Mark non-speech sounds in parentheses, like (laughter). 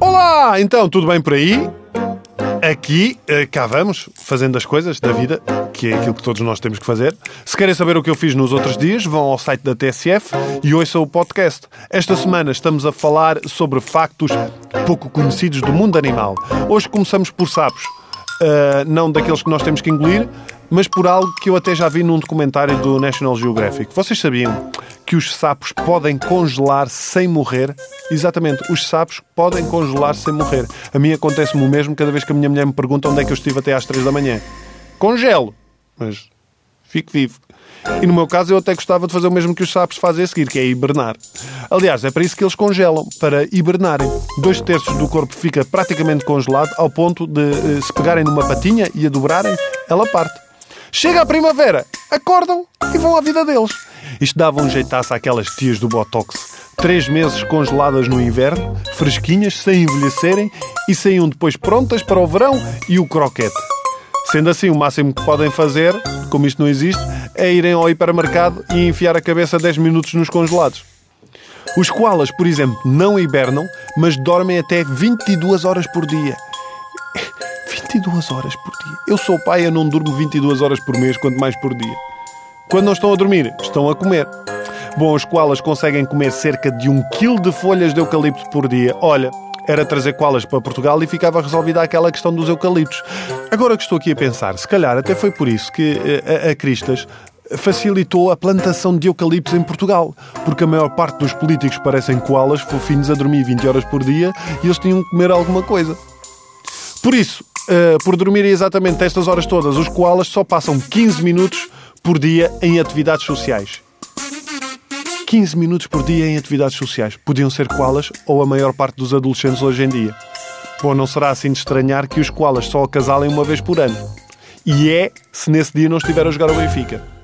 Olá! Então, tudo bem por aí? Aqui, eh, cá vamos, fazendo as coisas da vida, que é aquilo que todos nós temos que fazer. Se querem saber o que eu fiz nos outros dias, vão ao site da TSF e ouçam o podcast. Esta semana estamos a falar sobre factos pouco conhecidos do mundo animal. Hoje começamos por sapos. Uh, não daqueles que nós temos que engolir, mas por algo que eu até já vi num documentário do National Geographic. Vocês sabiam que os sapos podem congelar sem morrer? Exatamente, os sapos podem congelar sem morrer. A mim acontece-me o mesmo cada vez que a minha mulher me pergunta onde é que eu estive até às 3 da manhã. Congelo, mas fico vivo. E no meu caso, eu até gostava de fazer o mesmo que os sapos fazem a seguir, que é hibernar. Aliás, é para isso que eles congelam, para hibernarem. Dois terços do corpo fica praticamente congelado, ao ponto de, eh, se pegarem numa patinha e a dobrarem, ela parte. Chega a primavera, acordam e vão à vida deles. Isto dava um jeitaço àquelas tias do Botox. Três meses congeladas no inverno, fresquinhas, sem envelhecerem e saíam depois prontas para o verão e o croquete. Sendo assim, o máximo que podem fazer, como isto não existe, é irem ao hipermercado e enfiar a cabeça 10 minutos nos congelados. Os koalas, por exemplo, não hibernam, mas dormem até 22 horas por dia. (laughs) 22 horas por dia. Eu sou pai, eu não durmo 22 horas por mês, quanto mais por dia. Quando não estão a dormir, estão a comer. Bom, os koalas conseguem comer cerca de um quilo de folhas de eucalipto por dia. Olha, era trazer koalas para Portugal e ficava resolvida aquela questão dos eucaliptos. Agora que estou aqui a pensar, se calhar até foi por isso que eh, a, a Cristas facilitou a plantação de eucaliptos em Portugal, porque a maior parte dos políticos parecem koalas fofinhos a dormir 20 horas por dia e eles tinham que comer alguma coisa. Por isso, uh, por dormirem exatamente estas horas todas, os koalas só passam 15 minutos por dia em atividades sociais. 15 minutos por dia em atividades sociais. Podiam ser koalas ou a maior parte dos adolescentes hoje em dia. Bom, não será assim de estranhar que os koalas só acasalem uma vez por ano. E é se nesse dia não estiver a jogar o Benfica.